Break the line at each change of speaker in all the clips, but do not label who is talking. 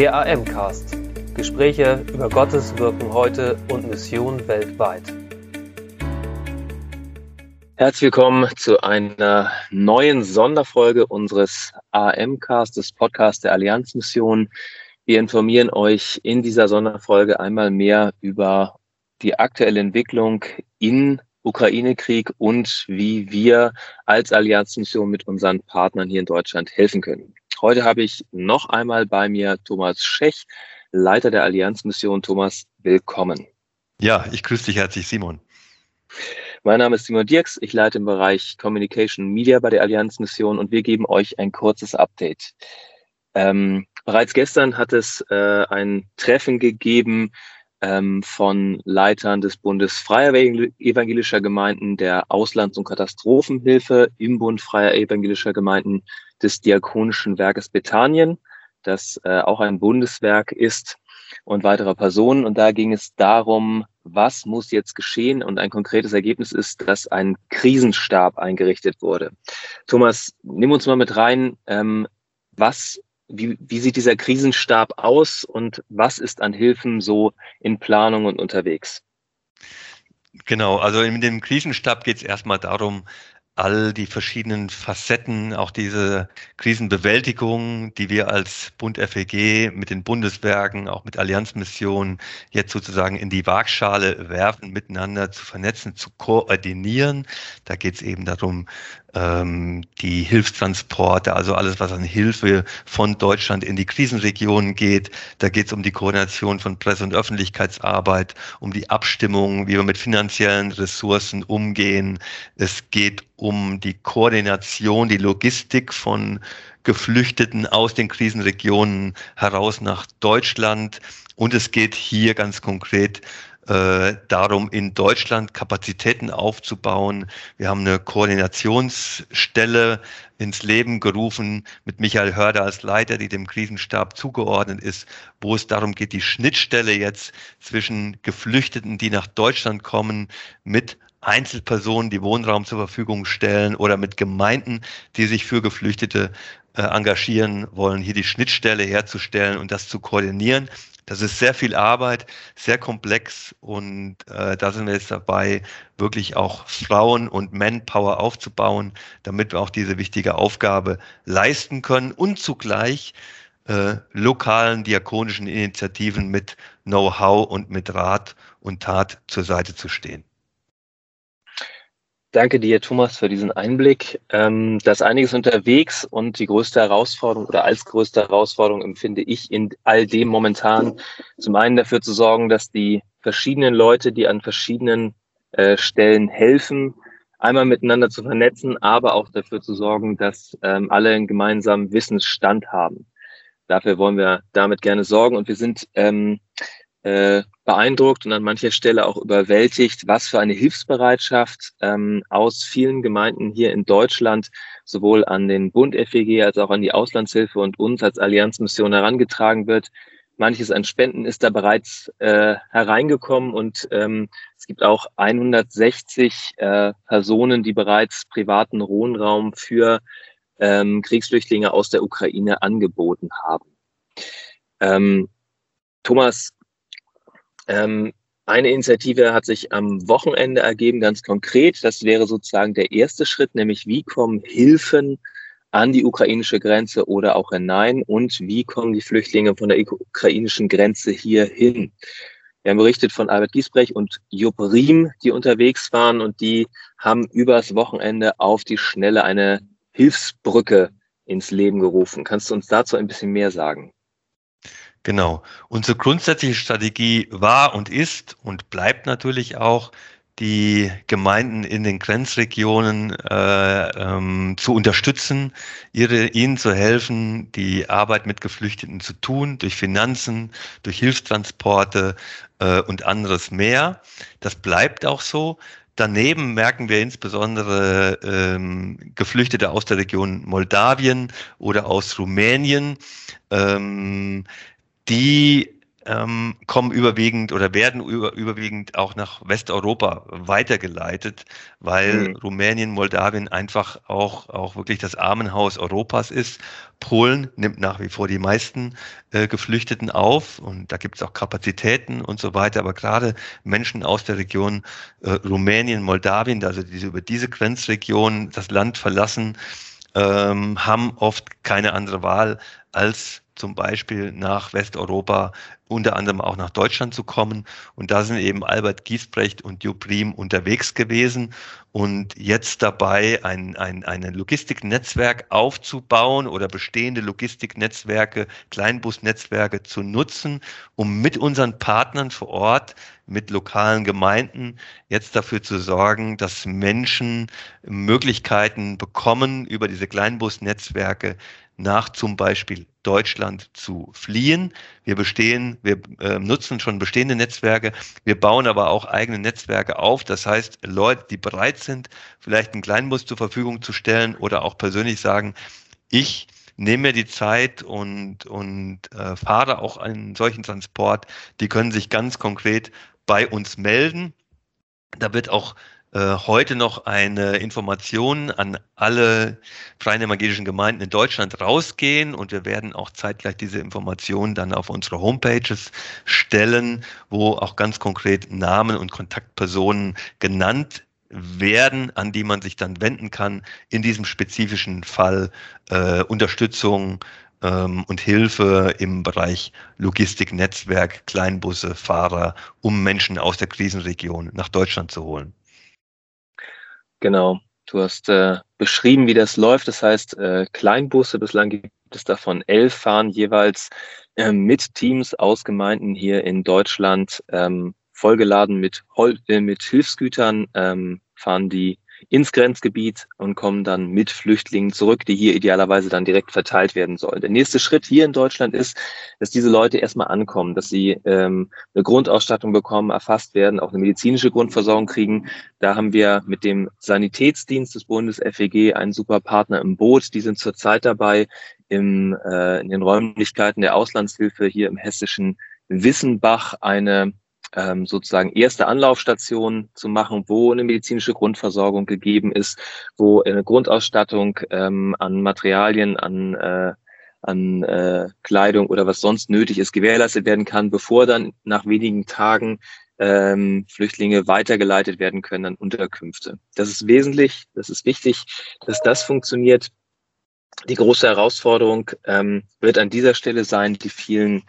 Der AM-Cast. Gespräche über Gottes Wirken heute und Mission weltweit. Herzlich willkommen zu einer neuen Sonderfolge unseres AM-Cast, des Podcasts der Allianzmission. Wir informieren euch in dieser Sonderfolge einmal mehr über die aktuelle Entwicklung in Ukraine-Krieg und wie wir als Allianzmission mit unseren Partnern hier in Deutschland helfen können. Heute habe ich noch einmal bei mir Thomas Schech, Leiter der Allianzmission. Thomas, willkommen.
Ja, ich grüße dich herzlich, Simon.
Mein Name ist Simon Dirks. Ich leite im Bereich Communication Media bei der Allianzmission und wir geben euch ein kurzes Update. Ähm, bereits gestern hat es äh, ein Treffen gegeben ähm, von Leitern des Bundes Freier Evangelischer Gemeinden, der Auslands- und Katastrophenhilfe im Bund Freier Evangelischer Gemeinden des Diakonischen Werkes Bethanien, das äh, auch ein Bundeswerk ist und weiterer Personen. Und da ging es darum, was muss jetzt geschehen? Und ein konkretes Ergebnis ist, dass ein Krisenstab eingerichtet wurde. Thomas, nimm uns mal mit rein. Ähm, was wie, wie sieht dieser Krisenstab aus und was ist an Hilfen so in Planung und unterwegs?
Genau, also in dem Krisenstab geht es erstmal darum, all die verschiedenen Facetten, auch diese Krisenbewältigung, die wir als Bund FEG mit den Bundeswerken, auch mit Allianzmissionen jetzt sozusagen in die Waagschale werfen, miteinander zu vernetzen, zu koordinieren. Da geht es eben darum, ähm, die Hilfstransporte, also alles, was an Hilfe von Deutschland in die Krisenregionen geht. Da geht es um die Koordination von Presse- und Öffentlichkeitsarbeit, um die Abstimmung, wie wir mit finanziellen Ressourcen umgehen. Es geht um die Koordination, die Logistik von Geflüchteten aus den Krisenregionen heraus nach Deutschland. Und es geht hier ganz konkret äh, darum, in Deutschland Kapazitäten aufzubauen. Wir haben eine Koordinationsstelle ins Leben gerufen mit Michael Hörder als Leiter, die dem Krisenstab zugeordnet ist, wo es darum geht, die Schnittstelle jetzt zwischen Geflüchteten, die nach Deutschland kommen, mit Einzelpersonen, die Wohnraum zur Verfügung stellen oder mit Gemeinden, die sich für Geflüchtete äh, engagieren wollen, hier die Schnittstelle herzustellen und das zu koordinieren. Das ist sehr viel Arbeit, sehr komplex und äh, da sind wir jetzt dabei, wirklich auch Frauen und Manpower aufzubauen, damit wir auch diese wichtige Aufgabe leisten können und zugleich äh, lokalen diakonischen Initiativen mit Know-how und mit Rat und Tat zur Seite zu stehen.
Danke dir, Thomas, für diesen Einblick. Ähm, da ist einiges unterwegs und die größte Herausforderung oder als größte Herausforderung empfinde ich in all dem momentan zum einen dafür zu sorgen, dass die verschiedenen Leute, die an verschiedenen äh, Stellen helfen, einmal miteinander zu vernetzen, aber auch dafür zu sorgen, dass ähm, alle einen gemeinsamen Wissensstand haben. Dafür wollen wir damit gerne sorgen und wir sind ähm, äh, beeindruckt und an mancher Stelle auch überwältigt, was für eine Hilfsbereitschaft ähm, aus vielen Gemeinden hier in Deutschland sowohl an den Bund FEG als auch an die Auslandshilfe und uns als Allianzmission herangetragen wird. Manches an Spenden ist da bereits äh, hereingekommen und ähm, es gibt auch 160 äh, Personen, die bereits privaten Wohnraum für ähm, Kriegsflüchtlinge aus der Ukraine angeboten haben. Ähm, Thomas, ähm, eine Initiative hat sich am Wochenende ergeben, ganz konkret. Das wäre sozusagen der erste Schritt, nämlich wie kommen Hilfen an die ukrainische Grenze oder auch hinein und wie kommen die Flüchtlinge von der ukrainischen Grenze hier hin. Wir haben berichtet von Albert Giesbrecht und Jupp Riem, die unterwegs waren und die haben übers Wochenende auf die Schnelle eine Hilfsbrücke ins Leben gerufen. Kannst du uns dazu ein bisschen mehr sagen?
Genau. Unsere grundsätzliche Strategie war und ist und bleibt natürlich auch, die Gemeinden in den Grenzregionen äh, ähm, zu unterstützen, ihre, ihnen zu helfen, die Arbeit mit Geflüchteten zu tun, durch Finanzen, durch Hilfstransporte äh, und anderes mehr. Das bleibt auch so. Daneben merken wir insbesondere ähm, Geflüchtete aus der Region Moldawien oder aus Rumänien, ähm, die ähm, kommen überwiegend oder werden über, überwiegend auch nach Westeuropa weitergeleitet, weil mhm. Rumänien, Moldawien einfach auch, auch wirklich das Armenhaus Europas ist. Polen nimmt nach wie vor die meisten äh, Geflüchteten auf und da gibt es auch Kapazitäten und so weiter. Aber gerade Menschen aus der Region äh, Rumänien, Moldawien, also diese über diese Grenzregion das Land verlassen, ähm, haben oft keine andere Wahl, als zum Beispiel nach Westeuropa, unter anderem auch nach Deutschland zu kommen. Und da sind eben Albert Giesbrecht und Jupp Riem unterwegs gewesen und jetzt dabei ein, ein, ein Logistiknetzwerk aufzubauen oder bestehende Logistiknetzwerke, Kleinbusnetzwerke zu nutzen, um mit unseren Partnern vor Ort, mit lokalen Gemeinden jetzt dafür zu sorgen, dass Menschen Möglichkeiten bekommen, über diese Kleinbusnetzwerke nach zum Beispiel Deutschland zu fliehen. Wir bestehen, wir äh, nutzen schon bestehende Netzwerke, wir bauen aber auch eigene Netzwerke auf. Das heißt, Leute, die bereit sind, vielleicht einen Kleinbus zur Verfügung zu stellen oder auch persönlich sagen, ich nehme mir die Zeit und, und äh, fahre auch einen solchen Transport, die können sich ganz konkret bei uns melden. Da wird auch heute noch eine Information an alle freien evangelischen Gemeinden in Deutschland rausgehen und wir werden auch zeitgleich diese Informationen dann auf unsere Homepages stellen, wo auch ganz konkret Namen und Kontaktpersonen genannt werden, an die man sich dann wenden kann, in diesem spezifischen Fall äh, Unterstützung ähm, und Hilfe im Bereich Logistiknetzwerk, Kleinbusse, Fahrer, um Menschen aus der Krisenregion nach Deutschland zu holen.
Genau. Du hast äh, beschrieben, wie das läuft. Das heißt, äh, Kleinbusse, bislang gibt es davon elf, fahren jeweils äh, mit Teams aus Gemeinden hier in Deutschland, ähm, vollgeladen mit, Hol äh, mit Hilfsgütern, ähm, fahren die ins Grenzgebiet und kommen dann mit Flüchtlingen zurück, die hier idealerweise dann direkt verteilt werden sollen. Der nächste Schritt hier in Deutschland ist, dass diese Leute erstmal ankommen, dass sie ähm, eine Grundausstattung bekommen, erfasst werden, auch eine medizinische Grundversorgung kriegen. Da haben wir mit dem Sanitätsdienst des Bundes FEG einen super Partner im Boot. Die sind zurzeit dabei, im, äh, in den Räumlichkeiten der Auslandshilfe hier im hessischen Wissenbach eine ähm, sozusagen erste Anlaufstation zu machen, wo eine medizinische Grundversorgung gegeben ist, wo eine Grundausstattung ähm, an Materialien, an, äh, an äh, Kleidung oder was sonst nötig ist, gewährleistet werden kann, bevor dann nach wenigen Tagen ähm, Flüchtlinge weitergeleitet werden können an Unterkünfte. Das ist wesentlich, das ist wichtig, dass das funktioniert. Die große Herausforderung ähm, wird an dieser Stelle sein, die vielen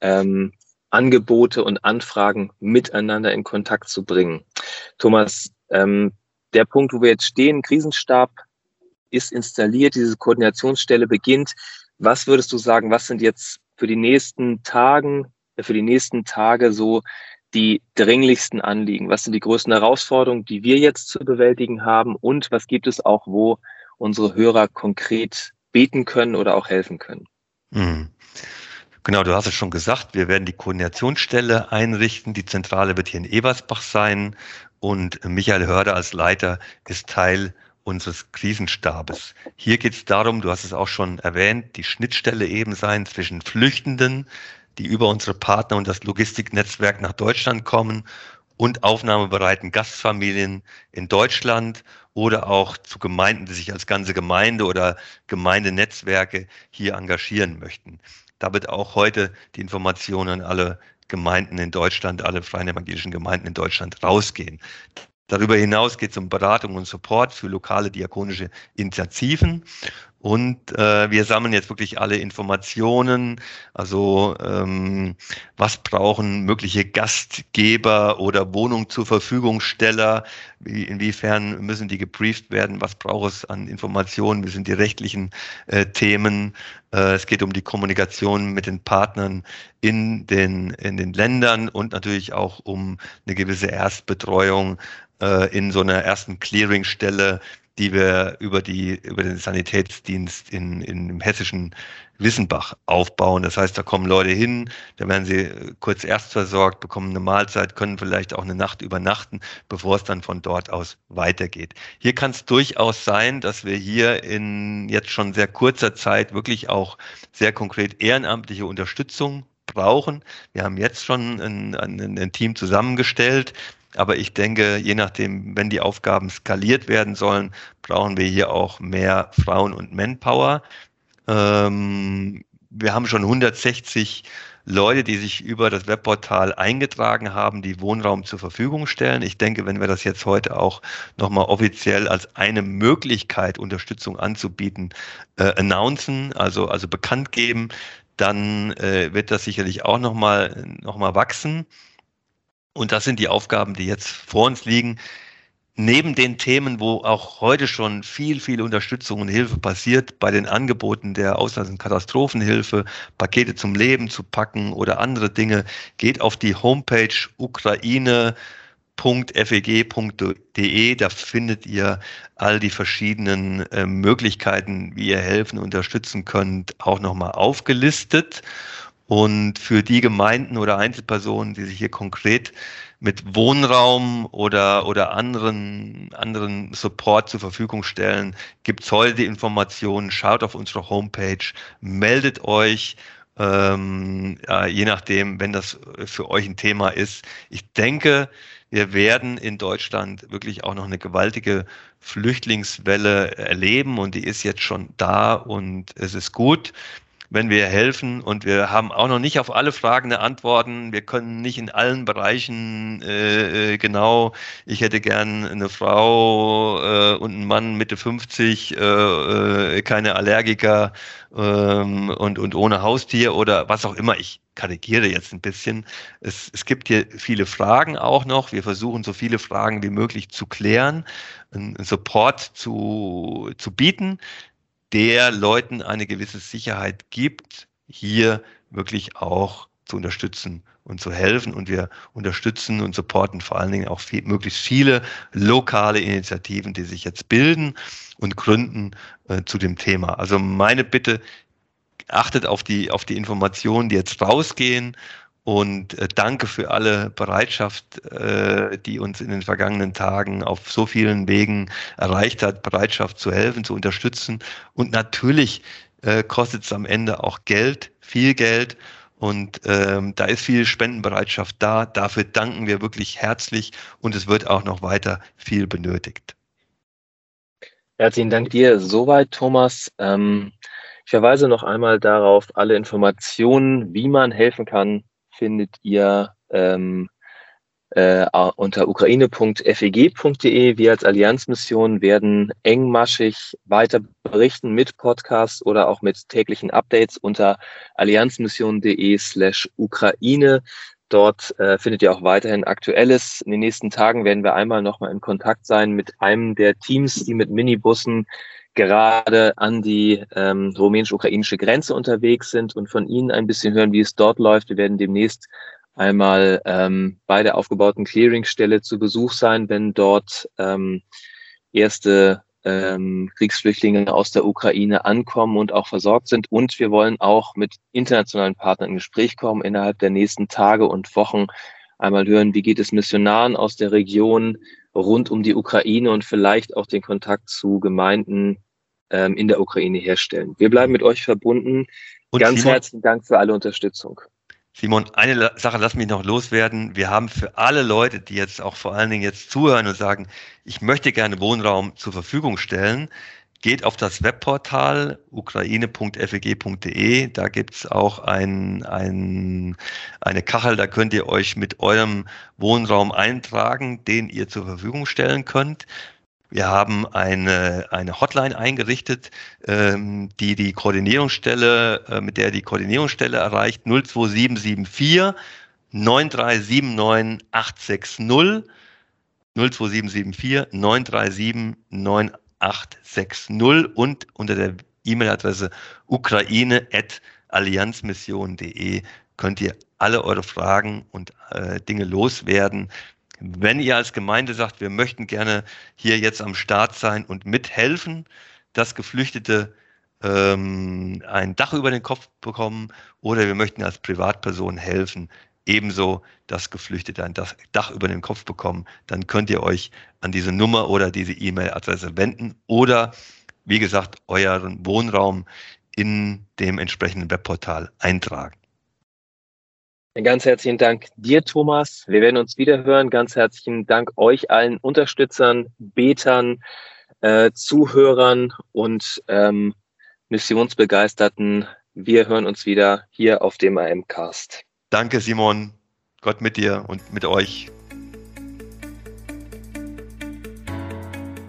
ähm, Angebote und Anfragen miteinander in Kontakt zu bringen. Thomas, ähm, der Punkt, wo wir jetzt stehen, Krisenstab ist installiert, diese Koordinationsstelle beginnt. Was würdest du sagen, was sind jetzt für die nächsten Tagen, äh, für die nächsten Tage so die dringlichsten Anliegen? Was sind die größten Herausforderungen, die wir jetzt zu bewältigen haben? Und was gibt es auch, wo unsere Hörer konkret beten können oder auch helfen können?
Mhm. Genau, du hast es schon gesagt, wir werden die Koordinationsstelle einrichten. Die Zentrale wird hier in Ebersbach sein und Michael Hörder als Leiter ist Teil unseres Krisenstabes. Hier geht es darum, du hast es auch schon erwähnt, die Schnittstelle eben sein zwischen Flüchtenden, die über unsere Partner und das Logistiknetzwerk nach Deutschland kommen und aufnahmebereiten Gastfamilien in Deutschland oder auch zu Gemeinden, die sich als ganze Gemeinde oder Gemeindenetzwerke hier engagieren möchten. Da wird auch heute die Information an alle Gemeinden in Deutschland, alle freien evangelischen Gemeinden in Deutschland rausgehen. Darüber hinaus geht es um Beratung und Support für lokale diakonische Initiativen. Und äh, wir sammeln jetzt wirklich alle Informationen, also ähm, was brauchen mögliche Gastgeber oder Wohnung zur Verfügungsteller, wie, inwiefern müssen die gebrieft werden, was braucht es an Informationen, wie sind die rechtlichen äh, Themen. Äh, es geht um die Kommunikation mit den Partnern in den, in den Ländern und natürlich auch um eine gewisse Erstbetreuung äh, in so einer ersten Clearingstelle, die wir über die über den Sanitätsdienst in, in im hessischen Wissenbach aufbauen. Das heißt, da kommen Leute hin, da werden sie kurz erst versorgt, bekommen eine Mahlzeit, können vielleicht auch eine Nacht übernachten, bevor es dann von dort aus weitergeht. Hier kann es durchaus sein, dass wir hier in jetzt schon sehr kurzer Zeit wirklich auch sehr konkret ehrenamtliche Unterstützung brauchen. Wir haben jetzt schon ein, ein, ein Team zusammengestellt, aber ich denke, je nachdem, wenn die Aufgaben skaliert werden sollen, brauchen wir hier auch mehr Frauen- und Manpower. Ähm, wir haben schon 160 Leute, die sich über das Webportal eingetragen haben, die Wohnraum zur Verfügung stellen. Ich denke, wenn wir das jetzt heute auch nochmal offiziell als eine Möglichkeit, Unterstützung anzubieten, äh, announcen, also, also bekannt geben, dann äh, wird das sicherlich auch nochmal noch mal wachsen. Und das sind die Aufgaben, die jetzt vor uns liegen neben den Themen, wo auch heute schon viel, viel Unterstützung und Hilfe passiert, bei den Angeboten der Auslands- und Katastrophenhilfe, Pakete zum Leben zu packen oder andere Dinge, geht auf die Homepage ukraine.feg.de. Da findet ihr all die verschiedenen äh, Möglichkeiten, wie ihr helfen, unterstützen könnt, auch nochmal aufgelistet. Und für die Gemeinden oder Einzelpersonen, die sich hier konkret mit Wohnraum oder, oder anderen, anderen Support zur Verfügung stellen, gibt's heute die Informationen, schaut auf unsere Homepage, meldet euch, ähm, ja, je nachdem, wenn das für euch ein Thema ist. Ich denke, wir werden in Deutschland wirklich auch noch eine gewaltige Flüchtlingswelle erleben und die ist jetzt schon da und es ist gut wenn wir helfen. Und wir haben auch noch nicht auf alle Fragen eine Antworten. Wir können nicht in allen Bereichen äh, äh genau, ich hätte gern eine Frau äh, und einen Mann Mitte 50, äh, äh, keine Allergiker ähm, und, und ohne Haustier oder was auch immer. Ich karikiere jetzt ein bisschen. Es, es gibt hier viele Fragen auch noch. Wir versuchen so viele Fragen wie möglich zu klären, einen Support zu, zu bieten der Leuten eine gewisse Sicherheit gibt, hier wirklich auch zu unterstützen und zu helfen. Und wir unterstützen und supporten vor allen Dingen auch viel, möglichst viele lokale Initiativen, die sich jetzt bilden und gründen äh, zu dem Thema. Also meine Bitte, achtet auf die, auf die Informationen, die jetzt rausgehen und äh, danke für alle Bereitschaft, äh, die uns in den vergangenen Tagen auf so vielen Wegen erreicht hat, Bereitschaft zu helfen, zu unterstützen. Und natürlich äh, kostet es am Ende auch Geld, viel Geld. Und ähm, da ist viel Spendenbereitschaft da. Dafür danken wir wirklich herzlich und es wird auch noch weiter viel benötigt.
Herzlichen Dank dir soweit, Thomas. Ähm, ich verweise noch einmal darauf, alle Informationen, wie man helfen kann, findet ihr ähm, äh, unter ukraine.feg.de. Wir als Allianzmission werden engmaschig weiter berichten mit Podcasts oder auch mit täglichen Updates unter allianzmission.de slash Ukraine. Dort äh, findet ihr auch weiterhin Aktuelles. In den nächsten Tagen werden wir einmal nochmal in Kontakt sein mit einem der Teams, die mit Minibussen gerade an die ähm, rumänisch-ukrainische Grenze unterwegs sind und von Ihnen ein bisschen hören, wie es dort läuft. Wir werden demnächst einmal ähm, bei der aufgebauten Clearingstelle zu Besuch sein, wenn dort ähm, erste ähm, Kriegsflüchtlinge aus der Ukraine ankommen und auch versorgt sind. Und wir wollen auch mit internationalen Partnern in Gespräch kommen innerhalb der nächsten Tage und Wochen. Einmal hören, wie geht es Missionaren aus der Region rund um die Ukraine und vielleicht auch den Kontakt zu Gemeinden ähm, in der Ukraine herstellen. Wir bleiben mit euch verbunden. Und Ganz Simon, herzlichen Dank für alle Unterstützung.
Simon, eine Sache lass mich noch loswerden. Wir haben für alle Leute, die jetzt auch vor allen Dingen jetzt zuhören und sagen, ich möchte gerne Wohnraum zur Verfügung stellen, geht auf das Webportal ukraine.feg.de. Da gibt's auch ein, ein, eine Kachel, da könnt ihr euch mit eurem Wohnraum eintragen, den ihr zur Verfügung stellen könnt. Wir haben eine, eine Hotline eingerichtet, ähm, die die Koordinierungsstelle, äh, mit der die Koordinierungsstelle erreicht, 02774 9379 860 02774 937 9860 und unter der E-Mail-Adresse ukraine.allianzmission.de könnt ihr alle eure Fragen und äh, Dinge loswerden. Wenn ihr als Gemeinde sagt, wir möchten gerne hier jetzt am Start sein und mithelfen, dass Geflüchtete ähm, ein Dach über den Kopf bekommen oder wir möchten als Privatperson helfen, ebenso dass Geflüchtete ein Dach über den Kopf bekommen, dann könnt ihr euch an diese Nummer oder diese E-Mail-Adresse wenden oder, wie gesagt, euren Wohnraum in dem entsprechenden Webportal eintragen.
Ganz herzlichen Dank dir, Thomas. Wir werden uns wieder hören. Ganz herzlichen Dank euch allen Unterstützern, Betern, äh, Zuhörern und ähm, Missionsbegeisterten. Wir hören uns wieder hier auf dem AM-Cast.
Danke, Simon. Gott mit dir und mit euch.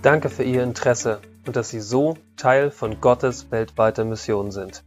Danke für Ihr Interesse und dass Sie so Teil von Gottes weltweiter Mission sind.